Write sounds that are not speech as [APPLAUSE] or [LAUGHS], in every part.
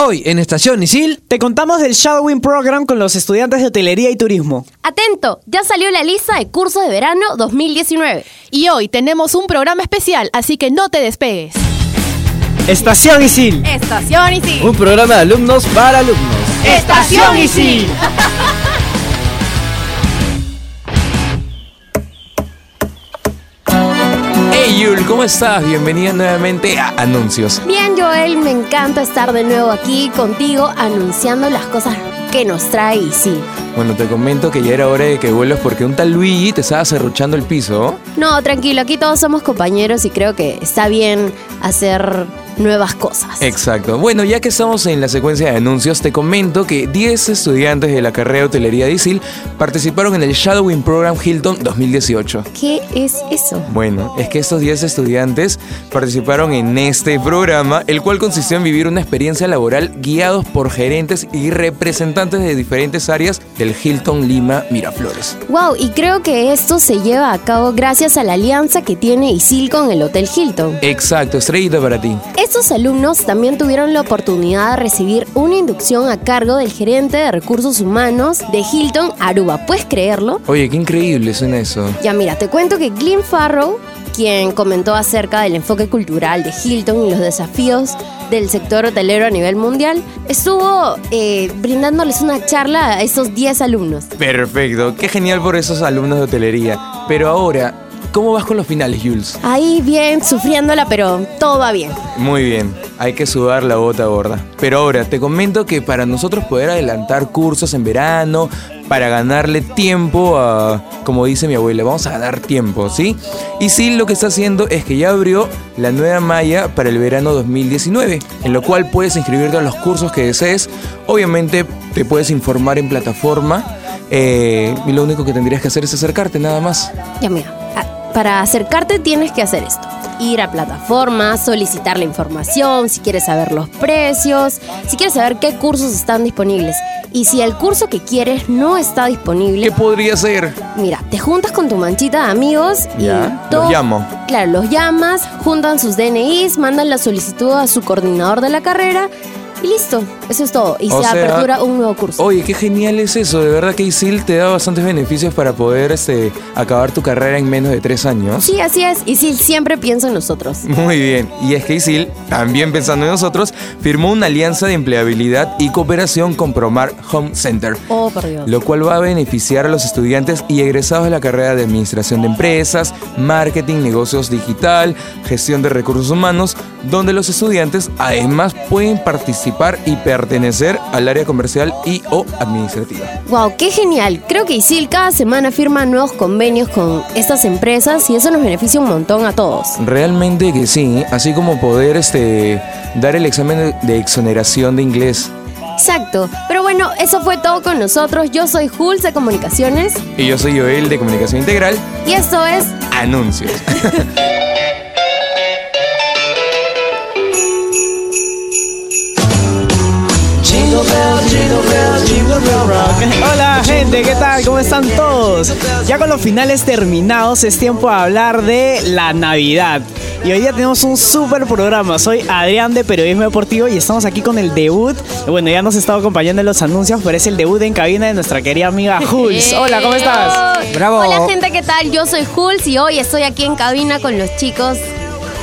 Hoy en Estación Isil te contamos del Shadowing Program con los estudiantes de hotelería y turismo. Atento, ya salió la lista de cursos de verano 2019. Y hoy tenemos un programa especial, así que no te despegues. Estación Isil. Estación Isil. Un programa de alumnos para alumnos. Estación Isil. Yul, ¿cómo estás? Bienvenida nuevamente a Anuncios. Bien, Joel, me encanta estar de nuevo aquí contigo anunciando las cosas que nos trae Isil. Bueno, te comento que ya era hora de que vuelvas porque un tal Luigi te estaba cerruchando el piso. No, tranquilo, aquí todos somos compañeros y creo que está bien hacer nuevas cosas. Exacto. Bueno, ya que estamos en la secuencia de anuncios, te comento que 10 estudiantes de la carrera de hotelería de ISIL participaron en el Shadowing Program Hilton 2018. ¿Qué es eso? Bueno, es que estos 10 estudiantes participaron en este programa, el cual consistió en vivir una experiencia laboral guiados por gerentes y representantes de diferentes áreas del Hilton Lima Miraflores. Wow, y creo que esto se lleva a cabo gracias a la alianza que tiene ISIL con el Hotel Hilton. Exacto, estrellita para ti. Estos alumnos también tuvieron la oportunidad de recibir una inducción a cargo del gerente de recursos humanos de Hilton Aruba. ¿Puedes creerlo? Oye, qué increíble suena eso. Ya mira, te cuento que Glenn Farrow, quien comentó acerca del enfoque cultural de Hilton y los desafíos del sector hotelero a nivel mundial, estuvo eh, brindándoles una charla a esos 10 alumnos. Perfecto, qué genial por esos alumnos de hotelería. Pero ahora, ¿Cómo vas con los finales, Jules? Ahí bien, sufriéndola, pero todo va bien. Muy bien, hay que sudar la bota gorda. Pero ahora, te comento que para nosotros poder adelantar cursos en verano, para ganarle tiempo a, como dice mi abuela, vamos a ganar tiempo, ¿sí? Y sí, lo que está haciendo es que ya abrió la nueva malla para el verano 2019, en lo cual puedes inscribirte a los cursos que desees. Obviamente te puedes informar en plataforma. Eh, y lo único que tendrías que hacer es acercarte, nada más. Ya mira, para acercarte tienes que hacer esto. Ir a plataformas, solicitar la información, si quieres saber los precios, si quieres saber qué cursos están disponibles. Y si el curso que quieres no está disponible... ¿Qué podría ser? Mira, te juntas con tu manchita de amigos y... los llamo. Claro, los llamas, juntan sus DNIs, mandan la solicitud a su coordinador de la carrera y listo, eso es todo. Y se apertura un nuevo curso. Oye, qué genial es eso. De verdad que ISIL te da bastantes beneficios para poder este, acabar tu carrera en menos de tres años. Sí, así es. ISIL siempre piensa en nosotros. Muy bien. Y es que ISIL, también pensando en nosotros, firmó una alianza de empleabilidad y cooperación con Promar Home Center. Oh, por Dios. Lo cual va a beneficiar a los estudiantes y egresados de la carrera de Administración de Empresas, Marketing, Negocios Digital, Gestión de Recursos Humanos, donde los estudiantes además pueden participar y pertenecer al área comercial y o administrativa. Wow, qué genial. Creo que ISIL cada semana firma nuevos convenios con estas empresas y eso nos beneficia un montón a todos. Realmente que sí, así como poder este, dar el examen de exoneración de inglés. Exacto. Pero bueno, eso fue todo con nosotros. Yo soy Jules de Comunicaciones. Y yo soy Joel de Comunicación Integral. Y esto es Anuncios. [LAUGHS] Hola gente, ¿qué tal? ¿Cómo están todos? Ya con los finales terminados es tiempo de hablar de la Navidad. Y hoy día tenemos un súper programa. Soy Adrián de Periodismo Deportivo y estamos aquí con el debut. Bueno, ya nos ha estado acompañando en los anuncios, pero es el debut en cabina de nuestra querida amiga Jules. [LAUGHS] Hola, ¿cómo estás? Bravo. Hola gente, ¿qué tal? Yo soy Jules y hoy estoy aquí en cabina con los chicos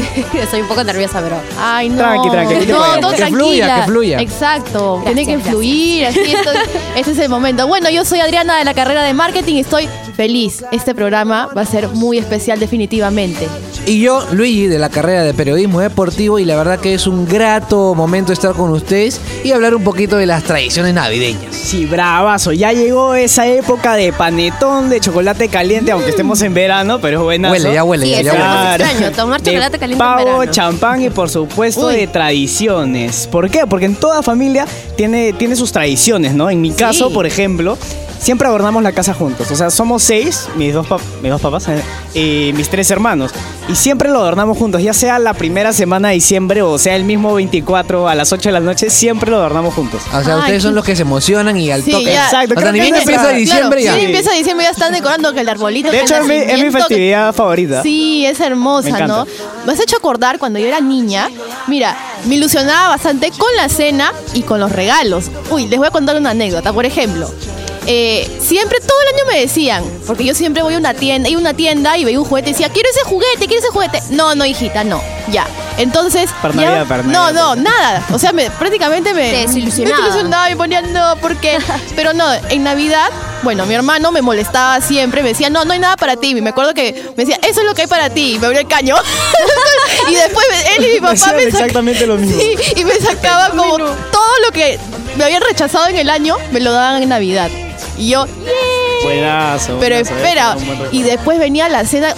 [LAUGHS] Estoy un poco nerviosa, pero. Ay, no. Tranqui, tranqui. No, todo que fluya, que fluya. Exacto. Tiene que fluir. Así, esto, este es el momento. Bueno, yo soy Adriana de la carrera de marketing y estoy feliz. Este programa va a ser muy especial, definitivamente. Y yo, Luigi, de la carrera de periodismo deportivo, y la verdad que es un grato momento estar con ustedes y hablar un poquito de las tradiciones navideñas. Sí, bravazo. Ya llegó esa época de panetón, de chocolate caliente, aunque estemos en verano, pero es buena. Huele, ya huele, ya, huele. extraño, tomar chocolate caliente pavo, champán y por supuesto de tradiciones. ¿Por qué? Porque en toda familia tiene, tiene sus tradiciones, ¿no? En mi caso, por ejemplo, siempre adornamos la casa juntos. O sea, somos seis, mis dos, mis dos papás eh, y mis tres hermanos. Y siempre lo adornamos juntos, ya sea la primera semana de diciembre o sea el mismo 24 a las 8 de la noche, siempre lo adornamos juntos. O sea, ustedes son los que se emocionan y al toque. Exacto. O sea, ni bien empieza diciembre ya. Sí, empieza diciembre ya están decorando que el arbolito. De hecho, es mi, es mi, festividad favorita. Sí, es hermosa, ¿no? Me has hecho acordar cuando yo era niña. Mira, me ilusionaba bastante con la cena y con los regalos. Uy, les voy a contar una anécdota. Por ejemplo, eh, siempre, todo el año me decían, porque yo siempre voy a una tienda, iba a una tienda y veía un juguete y decía, quiero ese juguete, quiero ese juguete. No, no, hijita, no, ya. Entonces, Para ya- Navidad, para no, Navidad. no, nada. O sea, me, prácticamente me Te desilusionaba. Me desilusionaba y ponía no, porque, [LAUGHS] pero no, en Navidad, bueno, mi hermano me molestaba siempre, me decía, no, no hay nada para ti. Y me acuerdo que me decía, eso es lo que hay para ti. Y me abría el caño. [LAUGHS] y después él y mi papá me exactamente lo mismo. [LAUGHS] Sí, y me sacaba como todo lo que me habían rechazado en el año, me lo daban en Navidad. Y yo, Buenazo. pero buenazo, espera, es y después venía la cena.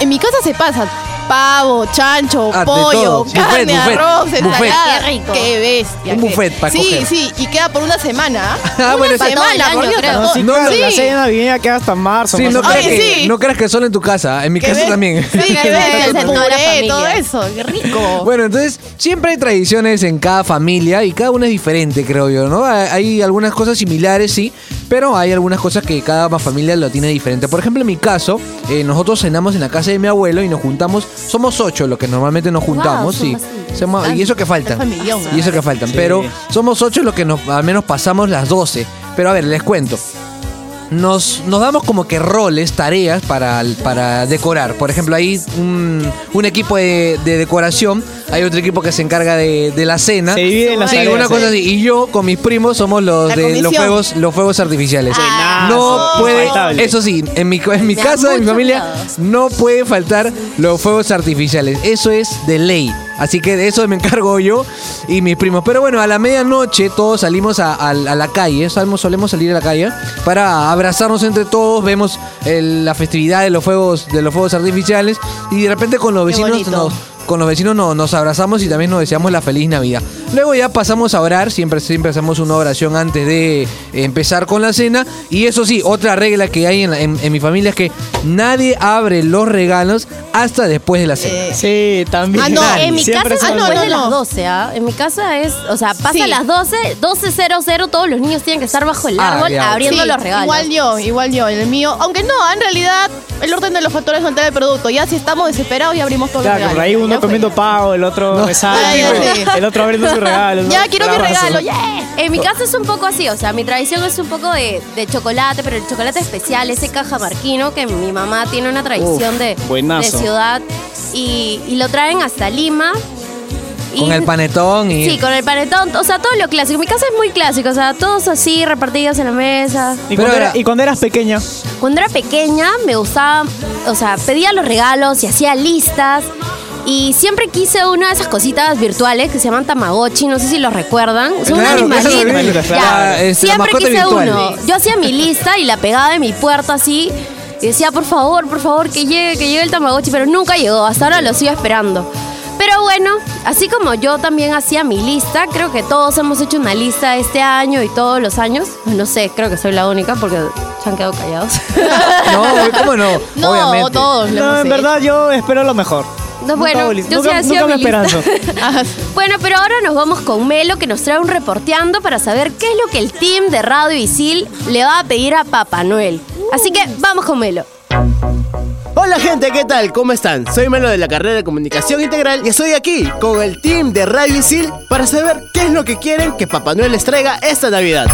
En mi casa se pasa pavo, chancho, Ah, de pollo, todo. carne, Buffet, buffet. arroz, Buffet. ensalada. Qué rico. Qué bestia. Un qué- buffet para Sí, coger. sí, y queda por una semana. [LAUGHS] Ah, una bueno, sí. Para todo el semana, año, por Dios, creo. No, sí, No, claro, sí. la cena navideña queda hasta marzo. Sí, más no o menos. creas, que, sí. no creas que solo en tu casa. En mi casa también. Sí, qué [LAUGHS] bestia, En el toda la puré, familia. todo eso. Qué rico. Bueno, entonces siempre hay tradiciones en cada familia y cada una es diferente, creo yo, ¿no? Hay hay algunas cosas similares, sí, pero hay algunas cosas que cada familia lo tiene diferente. Por ejemplo, en mi caso, eh, nosotros cenamos en la casa de mi abuelo y nos juntamos, somos ocho los que normalmente nos juntamos. Somos- y eso que faltan. familión, Y eso que faltan, Sí. pero somos ocho los que nos, al menos pasamos las 12. Pero a ver, les cuento. Nos, nos damos como que roles, tareas para, para decorar. Por ejemplo, hay un, un equipo de, de decoración, hay otro equipo que se encarga de, de la cena. Se dividen las Sí, tareas, una cosa sí. así. Y yo con mis primos somos los La de los fuegos, los fuegos artificiales. Ah, no puede, eso sí, en mi, en mi casa, en mi familia, miedo. no puede faltar los fuegos artificiales. Eso es de ley. Así que de eso me encargo yo y mis primos. Pero bueno, a la medianoche todos salimos a, a- a la calle, solemos, solemos salir a la calle para abrazarnos entre todos, vemos el- la festividad de los fuegos, de los fuegos artificiales y de repente con los vecinos nos, con los vecinos no- nos abrazamos y también nos deseamos la feliz Navidad. Luego ya pasamos a orar, siempre, siempre hacemos una oración antes de empezar con la cena. Y eso sí, otra regla que hay en, la- en- en mi familia es que nadie abre los regalos hasta después de la cena. Eh, Sí, también. Ah, no, En mi Siempre casa es Ah, no, después no, de las no. 12, ¿ah? En mi casa es, o sea, pasa Sí. a las 12, 12.00, todos los niños tienen que estar bajo el Ah, árbol abriendo sí, los regalos. Igual yo, igual yo, el mío. Aunque no, en realidad, el orden de los factores no entra el producto. Ya si estamos desesperados, ya abrimos todos Claro, los por regalos. ahí Ya uno comiendo pavo, el otro No. besando, el otro abriendo sus regalos. ¿no? Ya quiero mi regalo, yeah. En mi casa es un poco así, o sea, mi tradición es un poco de, de chocolate, pero el chocolate especial, ese cajamarquino que mi mamá tiene una tradición Uf, de, de ciudad y, y lo traen hasta Lima. Y- Con el [LAUGHS] panetón y... Sí, con el panetón, o sea, todo lo clásico. Mi casa es muy clásico, o sea, todos así repartidos en la mesa. ¿Y, cuando era- y cuando eras pequeña? Cuando era pequeña me gustaba, o sea, pedía los regalos y hacía listas. Y siempre quise una de esas cositas virtuales que se llaman Tamagotchi, no sé si los recuerdan. Son Claro, un animalito. Ya, Ah, es la siempre quise virtual. uno. Yo hacía mi lista y la pegaba en mi puerta así. Y decía, por favor, por favor, que llegue, que llegue el Tamagotchi. Pero nunca llegó, hasta ahora lo sigo esperando. Pero bueno, así como yo también hacía mi lista, creo que todos hemos hecho una lista este año y todos los años. No sé, creo que soy la única porque se han quedado callados. [LAUGHS] No, ¿cómo no? [LAUGHS] No, Obviamente. todos lo No, hemos en hecho. verdad yo espero lo mejor. No, bueno, yo nunca, me esperanzo. [LAUGHS] Bueno, pero ahora nos vamos con Melo que nos trae un reporteando para saber qué es lo que el team de Radio Isil le va a pedir a Papá Noel. Así que vamos con Melo. Hola gente, ¿qué tal? ¿Cómo están? Soy Melo de la carrera de Comunicación Integral y estoy aquí con el team de Radio Isil para saber qué es lo que quieren que Papá Noel les traiga esta Navidad.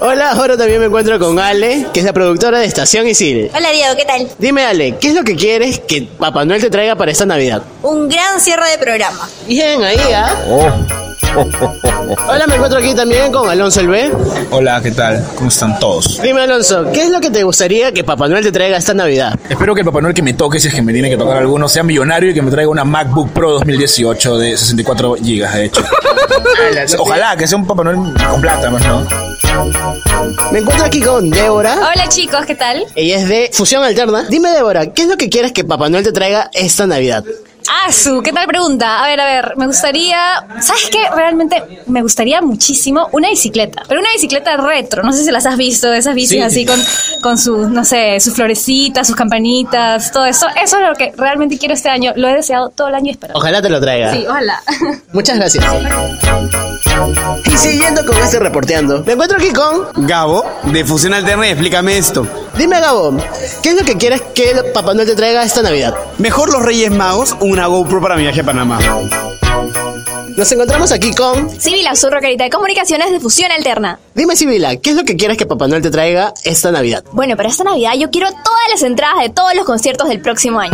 Hola, ahora también me encuentro con Ale, que es la productora de Estación Isil. Hola Diego, ¿qué tal? Dime Ale, ¿qué es lo que quieres que Papá Noel te traiga para esta Navidad? Un gran cierre de programa. Bien, ahí, ¿ah? Hola, me encuentro aquí también con Alonso el B. Hola, ¿qué tal? ¿Cómo están todos? Dime Alonso, ¿qué es lo que te gustaría que Papá Noel te traiga esta Navidad? Espero que el Papá Noel que me toque, si es que me tiene que tocar alguno, sea millonario y que me traiga una MacBook Pro 2018 de 64 GB, de hecho. [LAUGHS] Ojalá que sea un Papá Noel con plata, pues, ¿no? Me encuentro aquí con Débora. Hola chicos, ¿qué tal? Ella es de Fusión Alterna. Dime, Débora, ¿qué es lo que quieres que Papá Noel te traiga esta Navidad? Ah, su, ¿qué tal pregunta? A ver, a ver, me gustaría, ¿sabes qué? Realmente me gustaría muchísimo una bicicleta, pero una bicicleta retro, no sé si las has visto, de esas bicis Sí. así con, con sus, no sé, sus florecitas, sus campanitas, todo eso. Eso es lo que realmente quiero este año, lo he deseado todo el año y espero. Ojalá te lo traiga. Sí, ojalá. [LAUGHS] Muchas gracias. Y siguiendo con este reporteando, me encuentro aquí con... Gabo, de Fusión Alterna y explícame esto. Dime, Gabo, ¿qué es lo que quieres que Papá Noel te traiga esta Navidad? Mejor los Reyes Magos, una GoPro para mi viaje a Panamá. Nos encontramos aquí con... Sibila Zurro, carita de comunicaciones de fusión alterna. Dime, Sibila, ¿qué es lo que quieres que Papá Noel te traiga esta Navidad? Bueno, para esta Navidad yo quiero todas las entradas de todos los conciertos del próximo año.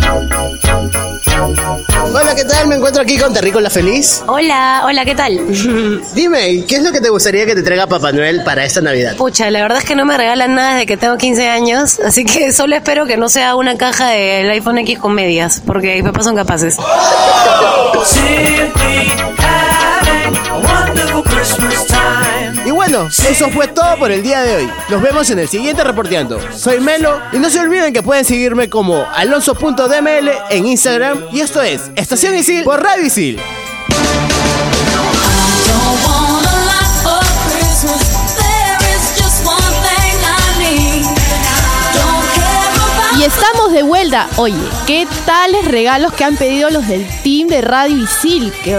Hola, ¿qué tal? Me encuentro aquí con Terrícola Feliz. Hola, hola, ¿qué tal? [LAUGHS] Dime, ¿qué es lo que te gustaría que te traiga Papá Noel para esta Navidad? Pucha, la verdad es que no me regalan nada desde que tengo 15 años, así que [LAUGHS] solo espero que no sea una caja del iPhone X con medias, porque mis papás son capaces. [LAUGHS] Y bueno, eso fue todo por el día de hoy. Nos vemos en el siguiente reporteando. Soy Melo y no se olviden que pueden seguirme como alonso.dml en Instagram y esto es Estación Isil por Radio Isil. Y estamos de vuelta. Oye, ¿qué tales regalos que han pedido los del team de Radio Isil? Qué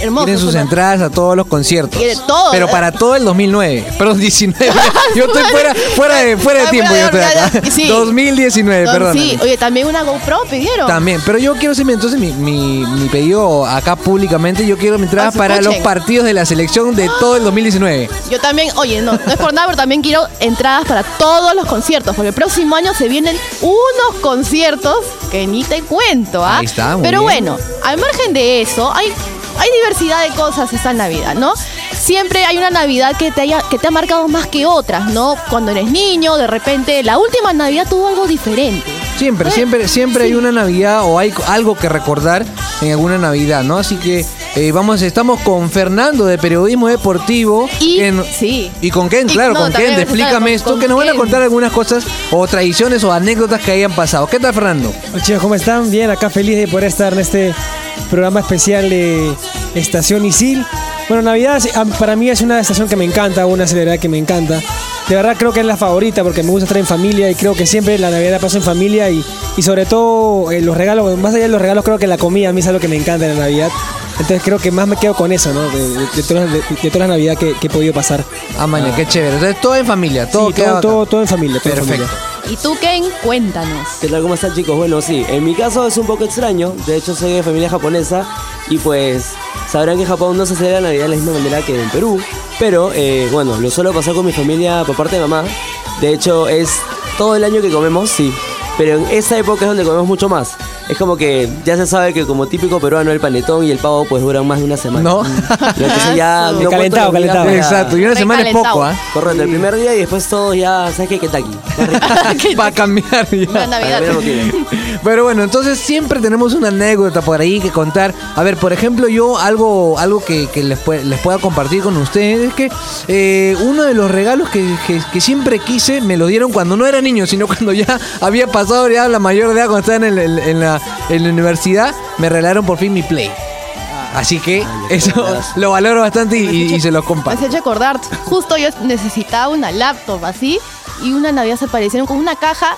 hermoso. Tienen sus entradas a todos los conciertos. Quiere todo, Pero ¿eh? para todo el 2009. Perdón, 19. [LAUGHS] Yo estoy fuera, fuera de, fuera de tiempo. Yo estoy acá. ya, sí. 2019, No, perdón. Sí, oye, también una GoPro pidieron. También, pero yo quiero hacerme entonces mi, mi, mi pedido acá públicamente. Yo quiero mi entrada Ah, para los partidos de la selección de todo el 2019. Yo también, oye, no, no es por nada, pero también quiero entradas para todos los conciertos, porque el próximo año se vienen unos conciertos que ni te cuento, ¿ah? Ahí está, muy Pero bien. bueno, al margen de eso, hay, hay diversidad de cosas esta Navidad, ¿no? Siempre hay una Navidad que te, haya, que te ha marcado más que otras, ¿no? Cuando eres niño, de repente, la última Navidad tuvo algo diferente. Siempre, Eh, siempre, siempre hay una Navidad o hay algo que recordar en alguna Navidad, ¿no? Así que eh, vamos, estamos con Fernando de Periodismo Deportivo. Y, sí. Y con Ken, Y- claro, no, con Ken, explícame con- esto, con que nos van a contar algunas cosas o tradiciones o anécdotas que hayan pasado. ¿Qué tal, Fernando? Hola chicos, ¿cómo están? Bien, acá feliz de poder estar en este programa especial de Estación Isil. Bueno, Navidad am- para mí es una estación que me encanta, una celebridad que me encanta. De verdad creo que es la favorita porque me gusta estar en familia y creo que siempre la Navidad la paso en familia y, y sobre todo eh, los regalos, más allá de los regalos creo que la comida a mí es algo que me encanta en la Navidad. Entonces creo que más me quedo con eso, ¿no? De, de- de todas, de, todas las Navidades que, que he podido pasar. Ah, maña, qué chévere. Entonces, todo en familia, todo Sí, todo, todo, todo en familia. todo en Perfecto. familia. Y tú, Ken, cuéntanos. ¿Qué tal? ¿Cómo están chicos? Bueno, sí, en mi caso es un poco extraño. De hecho, soy de familia japonesa y pues sabrán que en Japón no se celebra Navidad de la misma manera que en Perú. Pero eh, bueno, lo suelo pasar con mi familia por parte de mamá. De hecho, es todo el año que comemos, sí. Pero en esa época es donde comemos mucho más. Es como que ya se sabe que como típico peruano el panetón y el pavo pues duran más de una semana. No. Entonces ya no Calentado, calentado. para- Exacto, y una semana es poco, ¿ah? Correcto, el primer día y después todos ya, ¿sabes qué? Kentucky. [LAUGHS] Va a cambiar ya. Navidad. Para lo Pero bueno, entonces siempre tenemos una anécdota por ahí que contar. A ver, por ejemplo, yo algo, algo que, que les, les pueda compartir con ustedes es que eh, uno de los regalos que, que- que siempre quise me lo dieron cuando no era niño, sino cuando ya había pasado ya la mayor edad, cuando estaba en, el- en la, en la universidad, me regalaron por fin mi Play. Así que eso lo valoro bastante y, se los Me comparto. has hecho acordar, justo yo necesitaba una laptop así y una Navidad se aparecieron con una caja,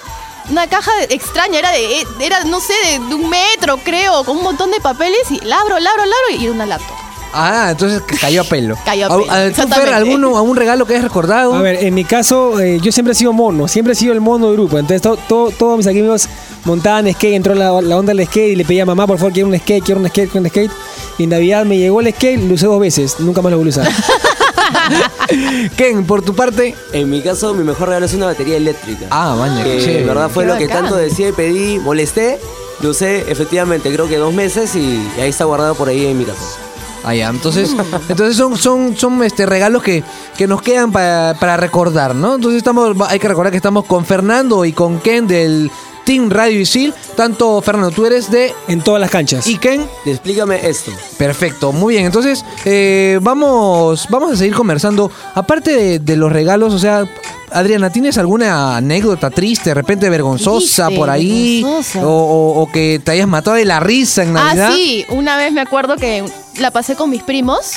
una caja extraña, era de, era no sé, de, de un metro creo, con un montón de papeles y la abro, la abro, la abro y era una laptop. Ah, entonces cayó a pelo. [LAUGHS] Cayó a ¿A- pelo, a- ¿Tú, Fer, exactamente. alguno, algún regalo que hayas recordado? A ver, en mi caso, eh, yo siempre he sido mono, siempre he sido el mono del grupo. Entonces, to- to- todos mis amigos montaban skate, entró la, la onda del skate y le pedía a mamá, por favor, quiero un skate, quiero un skate, quiero un skate. Y en Navidad me llegó el skate, lo usé dos veces, nunca más lo volví a usar. [LAUGHS] Ken, por tu parte. En mi caso, mi mejor regalo es una batería eléctrica. Ah, maña, que en verdad fue Qué lo que tanto decía y pedí, molesté. Lo usé efectivamente, creo que dos meses y, y ahí está guardado por ahí en mi casa. Ya. Entonces, entonces son, son, son este, regalos que, que nos quedan para, para recordar, ¿no? Entonces estamos, hay que recordar que estamos con Fernando y con Ken del Team Radio Isil. Tanto, Fernando, tú eres de... En todas las canchas. ¿Y Ken? Explícame esto. Perfecto, muy bien. Entonces, eh, vamos, vamos a seguir conversando. Aparte de, de los regalos, o sea, Adriana, ¿tienes alguna anécdota triste, de repente vergonzosa Triste, por ahí? vergonzosa. O, o- o que te hayas matado de la risa en Navidad? Ah, sí, una vez me acuerdo que la pasé con mis primos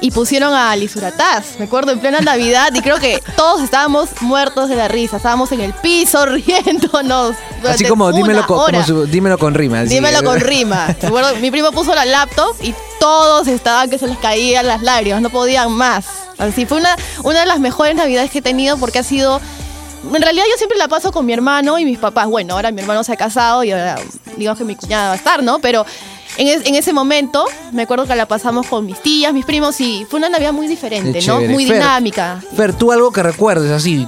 y pusieron a Lisurataz, me acuerdo en plena Navidad y creo que todos estábamos muertos de la risa, estábamos en el piso [LAUGHS] riéndonos. Así como dímelo con, como su- dímelo con rima. así. Dímelo con rima. Me acuerdo, mi primo puso la laptop y todos estaban que se les caían las lágrimas, no podían más. Así fue una, una de las mejores navidades que he tenido porque ha sido. En realidad yo siempre la paso con mi hermano y mis papás. Bueno, ahora mi hermano se ha casado y ahora digamos que mi cuñada va a estar, ¿no? Pero en, es- en ese momento, me acuerdo que la pasamos con mis tías, mis primos y fue una Navidad muy diferente, Qué ¿no? chévere. Muy Fer. dinámica. Fer, tú algo que recuerdes así,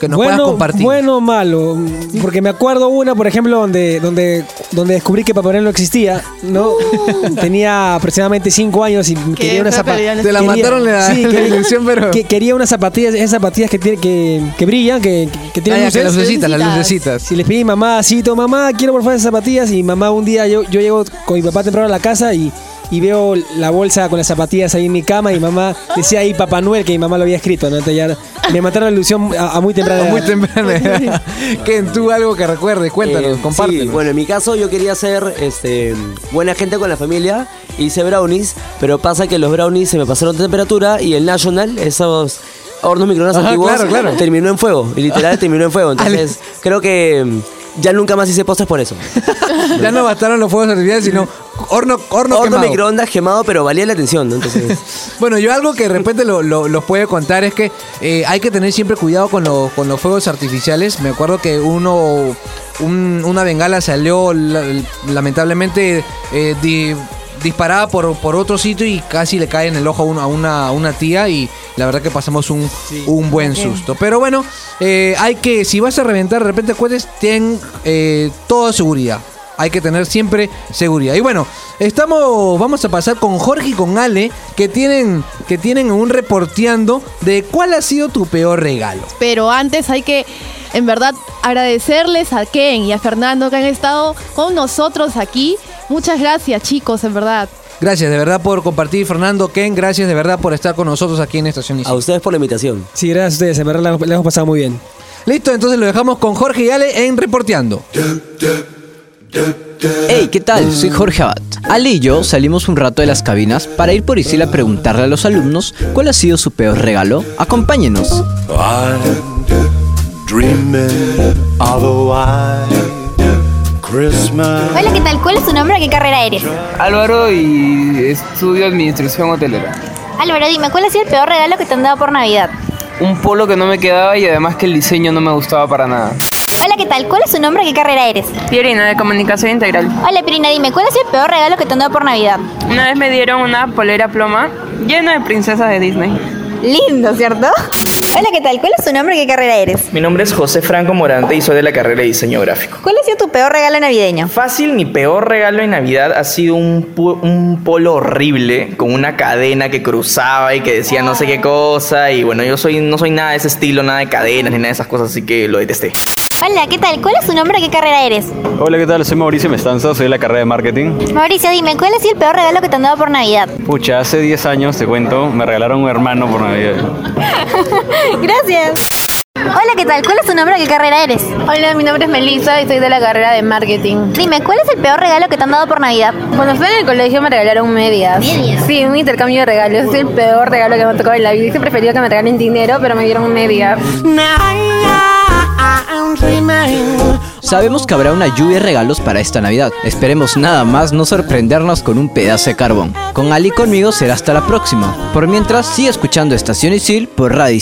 que nos puedas bueno, compartir. bueno o malo, porque me acuerdo una, por ejemplo, donde, donde, donde descubrí que Papá Noel no existía, ¿no? [LAUGHS] Tenía aproximadamente 5 años y quería una zapatilla. Te la mataron la- [LAUGHS] la ilusión, pero- que, quería unas zapatillas, esas zapatillas que, tiene, que, que brillan, que, que, que tienen Ah, luces. lucecitas, las lucecitas. Y les pedí mamá, cito, mamá, quiero por favor esas zapatillas. Y mamá, un día yo, yo llego con mi papá temprano a la casa y, y veo la bolsa con las zapatillas ahí en mi cama. Y mamá decía ahí Papá Noel, que mi mamá lo había escrito. ¿no? Entonces ya me mataron la ilusión a, a muy temprana edad. Muy temprano. que tú algo que recuerdes, cuéntanos, Eh, sí, bueno, en mi caso yo quería ser este, buena gente con la familia, hice brownies, pero pasa que los brownies se me pasaron de temperatura y el National, esos hornos microondas Ajá, antiguos, claro, claro. terminó en fuego, y literal [LAUGHS] terminó en fuego. Entonces creo que ya nunca más hice postres por eso. [LAUGHS] ya no bastaron los fuegos artificiales, sino horno, horno, Horno quemado. microondas quemado, pero valía la atención, ¿no? Entonces... [LAUGHS] Bueno, yo algo que de repente lo, lo- los puede contar es que eh, hay que tener siempre cuidado con, lo- con los fuegos artificiales. Me acuerdo que uno, un- una bengala salió la- lamentablemente eh, di- disparada por, por otro sitio y casi le cae en el ojo a, uno- a una, a una tía y la verdad que pasamos un, un buen susto. Pero bueno, eh, hay que, si vas a reventar de repente cohetes, ten eh, toda seguridad. Hay que tener siempre seguridad. Y bueno, estamos, vamos a pasar con Jorge y con Ale, que tienen, que tienen un reporteando de cuál ha sido tu peor regalo. Pero antes hay que, en verdad, agradecerles a Ken y a Fernando que han estado con nosotros aquí. Muchas gracias, chicos, en verdad. Gracias de verdad por compartir, Fernando, Ken, gracias de verdad por estar con nosotros aquí en Estación Isil. A ustedes por la invitación. Sí, gracias a ustedes, en verdad la, la hemos pasado muy bien. Listo, entonces lo dejamos con Jorge y Ale en Reporteando. Hey, ¿qué tal? Soy Jorge Abad. Ale y yo salimos un rato de las cabinas para ir por Isil a preguntarle a los alumnos cuál ha sido su peor regalo. Acompáñenos. Dreaming Hola, ¿qué tal? ¿Cuál es tu nombre? ¿Qué carrera eres? Álvaro y estudio administración hotelera. Álvaro, dime, ¿cuál ha sido el peor regalo que te han dado por Navidad? Un polo que no me quedaba y además que el diseño no me gustaba para nada. Hola, ¿qué tal? ¿Cuál es tu nombre? ¿Qué carrera eres? Pierina, de comunicación integral. Hola, Pirina, dime, ¿cuál ha sido el peor regalo que te han dado por Navidad? Una vez me dieron una polera ploma llena de princesas de Disney. Lindo, ¿cierto? Hola, ¿qué tal? ¿Cuál es tu nombre? ¿Qué carrera eres? Mi nombre es José Franco Morante y soy de la carrera de diseño gráfico. ¿Cuál ha sido tu peor regalo navideño? Fácil, mi peor regalo de Navidad ha sido un, un polo horrible con una cadena que cruzaba y que decía no sé qué cosa. Y bueno, yo soy, no soy nada de ese estilo, nada de cadenas ni nada de esas cosas, así que lo detesté. Hola, ¿qué tal? ¿Cuál es tu nombre? ¿Qué carrera eres? Hola, ¿qué tal? Soy Mauricio Mestanza, soy de la carrera de marketing. Mauricio, dime, ¿cuál ha sido el peor regalo que te han dado por Navidad? Pucha, hace 10 años, te cuento, me regalaron un hermano por Navidad. [LAUGHS] Gracias. Hola, ¿qué tal? ¿Cuál es tu nombre? ¿Qué carrera eres? Hola, mi nombre es Melissa y soy de la carrera de marketing. Dime, ¿cuál es el peor regalo que te han dado por Navidad? Cuando estuve en el colegio me regalaron medias. ¿Medias? Sí, un intercambio de regalos. Es el peor regalo que me ha tocado en la vida. Hubiese preferido que me regalen dinero, pero me dieron medias. Sabemos que habrá una lluvia de regalos para esta Navidad. Esperemos nada más no sorprendernos con un pedazo de carbón. Con Ali conmigo será hasta la próxima. Por mientras, sigue escuchando Estación Isil por Radio.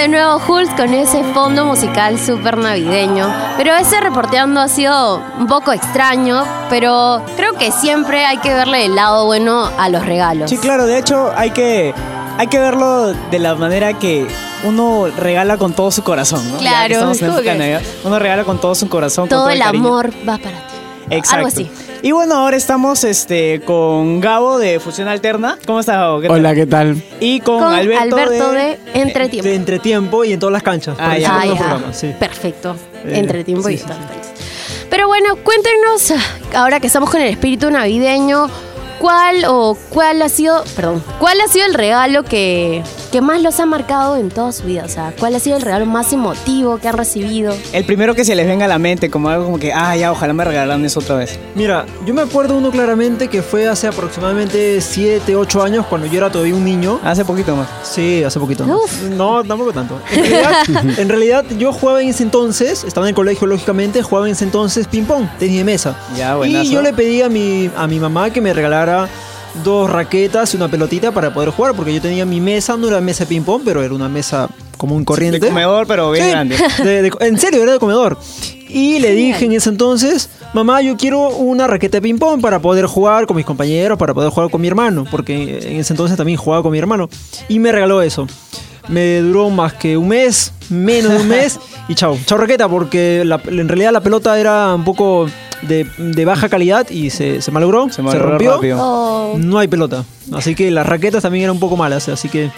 De nuevo Hulk con ese fondo musical súper navideño. Pero ese reporteando ha sido un poco extraño, pero creo que siempre hay que verle el lado bueno a los regalos. Sí, claro, de hecho hay que, hay que verlo de la manera que uno regala con todo su corazón, ¿no? Ya que Claro, estamos en época de que- Navidad, uno regala con todo su corazón, con Todo el amor va para ti. Exacto. Algo así. Y bueno, ahora estamos este, con Gabo de Fusión Alterna. ¿Cómo estás, Gabo? ¿Qué tal? Hola, ¿qué tal? Y con, Con Alberto, Alberto de... de Entretiempo. De entretiempo y en todas las canchas. Ah, ya. Ah, ya. sí. Perfecto. Eh, Entretiempo sí, y sí, todas las. Pero bueno, cuéntenos, ah, ahora que estamos con el espíritu navideño, ¿cuál o cuál ha sido, perdón, cuál ha sido el regalo que, que más los ha marcado en toda su vida? O sea, ¿cuál ha sido el regalo más emotivo que han recibido? El primero que se les venga a la mente, como algo como que, ah, ya, ojalá me regalaran eso otra vez. Mira, yo me acuerdo uno claramente que fue hace aproximadamente 7, 8 años cuando yo era todavía un niño. Hace poquito más. Sí, hace poquito. No, tampoco tanto. En realidad, en realidad, yo jugaba en ese entonces, estaba en el colegio lógicamente, jugaba en ese entonces ping pong, tenis de mesa. Ya, Y buenazo. yo le pedí a mi, a mi mamá que me regalara dos raquetas y una pelotita para poder jugar, porque yo tenía mi mesa, no era mesa de ping-pong, pero era una mesa común corriente. De comedor, pero bien Sí, grande. [LAUGHS] de- de- en serio, era de comedor. Y le dije en ese entonces, mamá, yo quiero una raqueta de ping-pong para poder jugar con mis compañeros, para poder jugar con mi hermano, porque en ese entonces también jugaba con mi hermano. Y me regaló eso. Me duró más que un mes, menos de un mes, [LAUGHS] y chao. Chao raqueta, porque la- en realidad la pelota era un poco de, de baja calidad y se, se malogró, se, malogró rompió. rápido. Oh. No hay pelota. Así que las raquetas también eran un poco malas, así que...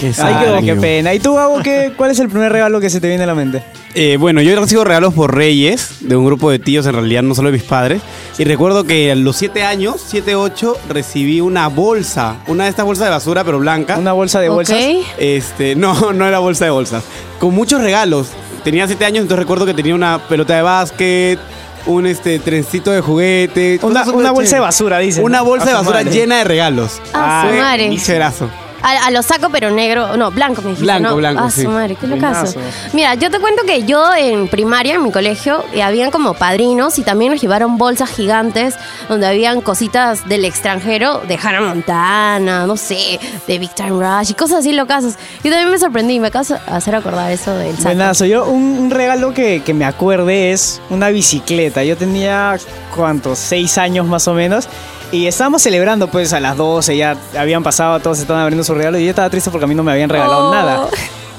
Ay, qué, qué pena. ¿Y tú, Gabo, qué, [LAUGHS] cuál es el primer regalo que se te viene a la mente? Eh, bueno, yo recibo regalos por Reyes, de un grupo de tíos, en realidad no solo de mis padres. Y recuerdo que a los 7 años, 7, 8, recibí una bolsa, una de estas bolsas de basura, pero blanca. ¿Una bolsa de bolsas? Este, no, [LAUGHS] no era bolsa de bolsas. Con muchos regalos. Tenía 7 años, entonces recuerdo que tenía una pelota de básquet, un este trencito de juguete. Una, bolsa de basura, dice. Una bolsa de basura madre. llena de regalos. Ah, su madre. miserazo. A, a lo saco, pero negro. No, blanco me dijiste. Blanco, ¿no? blanco, Ah, sí. su madre, qué locazo. Buenazo. Mira, yo te cuento que yo en primaria, en mi colegio, eh, habían como padrinos y también nos llevaron bolsas gigantes donde habían cositas del extranjero, de Hannah Montana, no sé, de Big Time Rush y cosas así locasas. Y también me sorprendí, me acabas de hacer acordar eso del saco. Buenazo. Yo un, un regalo que, que me acuerde es una bicicleta. Yo tenía, ¿cuántos? Seis años más o menos. Y estábamos celebrando pues a las 12, ya habían pasado, todos estaban abriendo su regalo y yo estaba triste porque a mí no me habían regalado Oh. nada.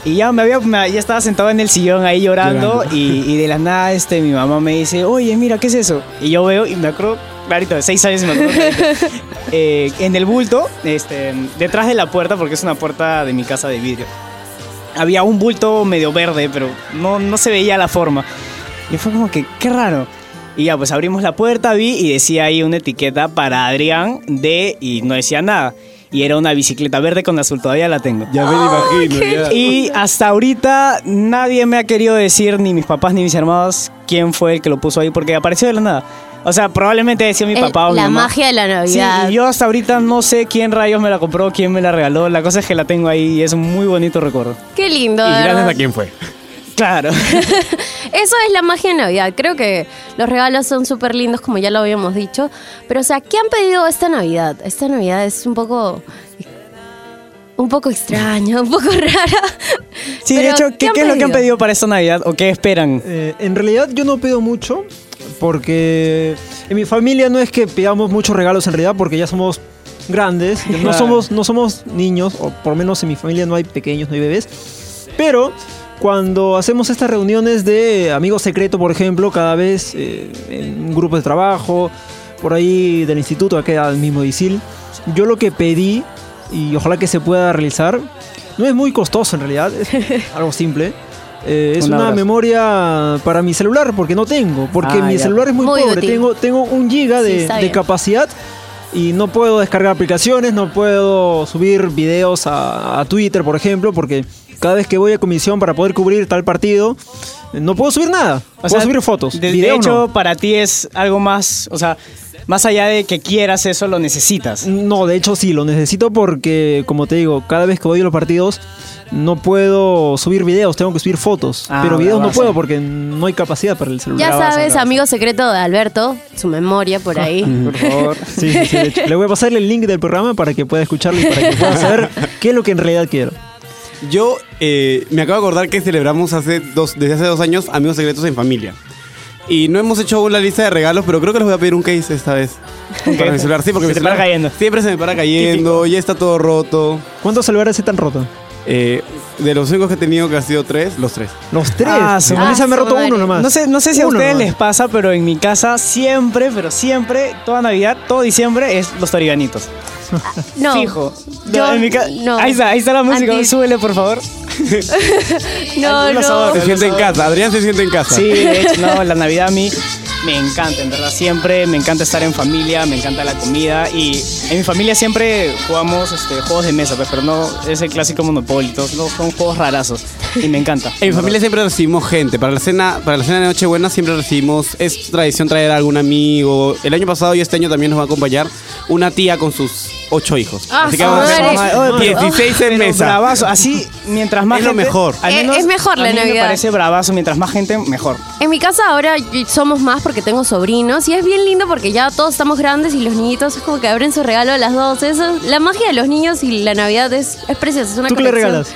Y ya me había, me- ya estaba sentado en el sillón ahí llorando, Y, y de la nada este, mi mamá me dice, oye, mira, ¿qué es eso? Y yo veo y me acuerdo, clarito, de seis años y me acuerdo. [LAUGHS] Eh, en el bulto, este, detrás de la puerta, porque es una puerta de mi casa de vidrio, había un bulto medio verde, pero no, no se veía la forma. Y fue como que, qué raro. Y ya, pues abrimos la puerta, vi y decía ahí una etiqueta para Adrián de... y no decía nada. Y era una bicicleta verde con azul, todavía la tengo. Ya me imagino. ya. Y hasta ahorita nadie me ha querido decir, ni mis papás ni mis hermanos, quién fue el que lo puso ahí, porque apareció de la nada. O sea, probablemente decía mi El- papá o mi la mamá. magia de la Navidad. Sí, y yo hasta ahorita no sé quién rayos me la compró, quién me la regaló. La cosa es que la tengo ahí y es un muy bonito recuerdo. Qué lindo. Y gracias a quién fue. Claro. [LAUGHS] Eso es la magia de Navidad. Creo que los regalos son súper lindos, como ya lo habíamos dicho. Pero, o sea, ¿qué han pedido esta Navidad? Esta Navidad es un poco. Un poco extraña, un poco [LAUGHS] rara. Sí, de hecho, ¿qué, qué es lo que han pedido para esta Navidad o qué esperan? Eh, en realidad yo no pido mucho porque en mi familia no es que pidamos muchos regalos en realidad porque ya somos grandes, [LAUGHS] no somos, no somos niños, o por lo menos en mi familia no hay pequeños, no hay bebés. Pero cuando hacemos estas reuniones de amigos secreto, por ejemplo, cada vez eh, en un grupo de trabajo, por ahí del instituto, acá al mismo ISIL, yo lo que pedí, y ojalá que se pueda realizar, no es muy costoso en realidad, es [LAUGHS] algo simple. Eh, es Un una memoria para mi celular, porque no tengo, porque Ah, mi ya. celular es muy, Muy pobre, útil. tengo, tengo un giga de, capacidad y no puedo descargar aplicaciones, no puedo subir videos a, a Twitter, por ejemplo, porque cada vez que voy a comisión para poder cubrir tal partido, no puedo subir nada. O puedo sea, subir fotos. De, hecho, no. para ti es algo más, o sea, más allá de que quieras eso, lo necesitas. No, de hecho sí, lo necesito porque, como te digo, cada vez que voy a los partidos no puedo subir videos, tengo que subir fotos. Ah, pero videos no puedo porque no hay capacidad para el celular. Ya sabes, amigo secreto de Alberto, su memoria por ahí. [LAUGHS] Por favor. [LAUGHS] Sí, sí, sí, de hecho. Le voy a pasar el link del programa para que pueda escucharlo y para que pueda saber [LAUGHS] qué es lo que en realidad quiero. Yo eh, me acabo de acordar que celebramos hace dos, desde hace dos años Amigos Secretos en Familia. Y no hemos hecho aún la lista de regalos, pero creo que les voy a pedir un case esta vez. [LAUGHS] Para mi celular, sí, porque Se mi te celular para cayendo. Siempre se me para cayendo, ya está todo roto. ¿Cuántos celulares se te han roto? Eh, de los únicos que he tenido, que ha sido tres, los tres. Los tres. Ah, se me ha roto uno nomás. No sé, no sé si a ustedes nomás. les pasa, pero en mi casa siempre, pero siempre, toda Navidad, todo diciembre es los toriganitos. No. Fijo. Yo- en mi ca- no. Ahí está, ahí está la música. Súbele, por favor. [LAUGHS] No, no. sabores. Se siente en casa, Adrián se siente en casa. Sí, de hecho, no, la Navidad a mí me encanta, en verdad. Siempre me encanta estar en familia, me encanta la comida. Y en mi familia siempre jugamos este, juegos de mesa, pues, pero no ese clásico Monopoly. todos no, son juegos rarazos. Y me encanta. En mi familia siempre recibimos gente. Para la cena, para la cena de Nochebuena siempre recibimos, es tradición traer a algún amigo. El año pasado y este año también nos va a acompañar una tía con sus ocho hijos. Ah, Así que vamos a madre. hacer Oye, 16 en pero mesa. Bravazo, así mientras más Es lo gente- mejor. al Eh, menos es mejor la a mí Me Navidad. parece bravazo, mientras más gente, mejor. En mi casa ahora y- somos más porque tengo sobrinos y es bien lindo porque ya todos estamos grandes y los niñitos es como que abren su regalo a las 12. Eso, la magia de los niños y la Navidad es, es preciosa. Es una ¿Tú qué le conexión. regalas?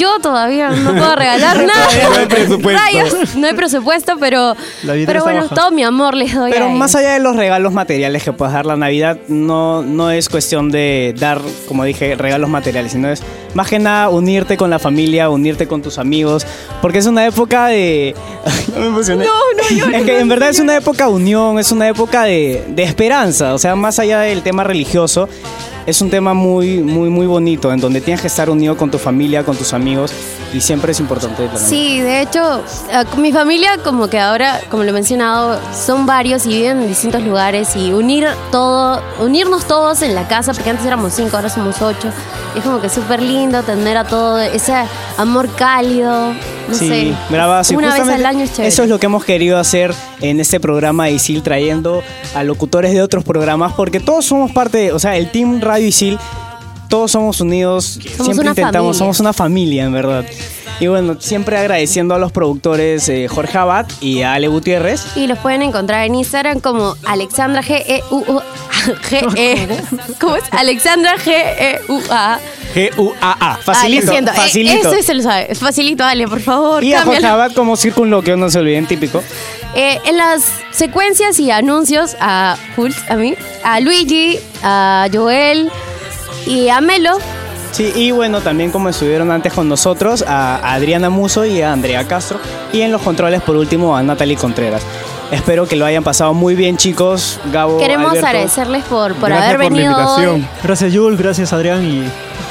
Yo todavía no puedo regalar [LAUGHS] nada. No hay presupuesto. Rayos, no hay presupuesto, pero, pero bueno, baja. todo mi amor les doy Pero a más allá de los regalos materiales que puedes dar la Navidad, no, no es cuestión de dar, como dije, regalos materiales, sino es más que nada unirte con la familia, unirte con tus amigos, porque es una época de... [LAUGHS] Ay, me emocioné. No, no, yo Es que en verdad es una época de unión, es una época de, de esperanza, o sea, más allá del tema religioso, es un tema muy, muy, muy bonito, en donde tienes que estar unido con tu familia, con tus amigos, y siempre es importante. Navidad. Sí, de hecho, eh, mi familia, como que ahora, como lo he mencionado, son varios y viven en distintos lugares y unir todo, unirnos todos en la casa, porque antes éramos cinco, ahora somos ocho. Es como que súper lindo tener a todo ese amor cálido, no Sí, sé. Una vez al año es chévere. Eso es lo que hemos querido hacer en este programa de ISIL, trayendo a locutores de otros programas, porque todos somos parte, o sea, el Team Radio ISIL, todos somos unidos, siempre intentamos, familia. somos una familia, en verdad. Y bueno, siempre agradeciendo a los productores eh, Jorge Abad y a Ale Gutiérrez. Y los pueden encontrar en Instagram como Alexandra G E U U [LAUGHS] G E ¿Cómo es? Alexandra G E U A. G-U-A-A. Ah, Facilito, lo siento. Eh, facilito. Ese se lo sabe. Facilito, Ale, por favor. y a Jorge. Abad como circunloquio, no se olviden, típico. Eh, en las secuencias y anuncios a Hulk, a mí, a Luigi, a Joel y a Melo. Sí, y bueno, también como estuvieron antes con nosotros, a Adriana Muso y a Andrea Castro. Y en los controles, por último, a Natalie Contreras. Espero que lo hayan pasado muy bien, chicos. Gabo, Queremos Alberto. agradecerles por, por Gracias haber por la venido invitación. hoy. Gracias, Jules. Gracias, Adrián. Y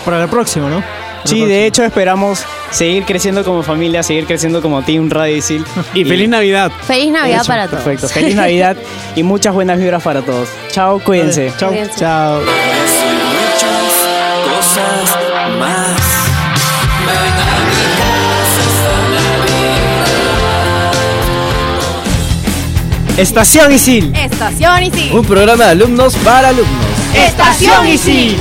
para la próxima, ¿no? Sí, de hecho esperamos seguir creciendo como familia, seguir creciendo como Team Radicil. [LAUGHS] Y feliz Navidad. Feliz Navidad para todos. Perfecto, feliz Navidad [LAUGHS] y muchas buenas vibras para todos. Chao, cuídense. Chao. Cuídense. Chao. Cosas más. Estación Isil. Estación Isil. Un programa de alumnos para alumnos. Estación Isil.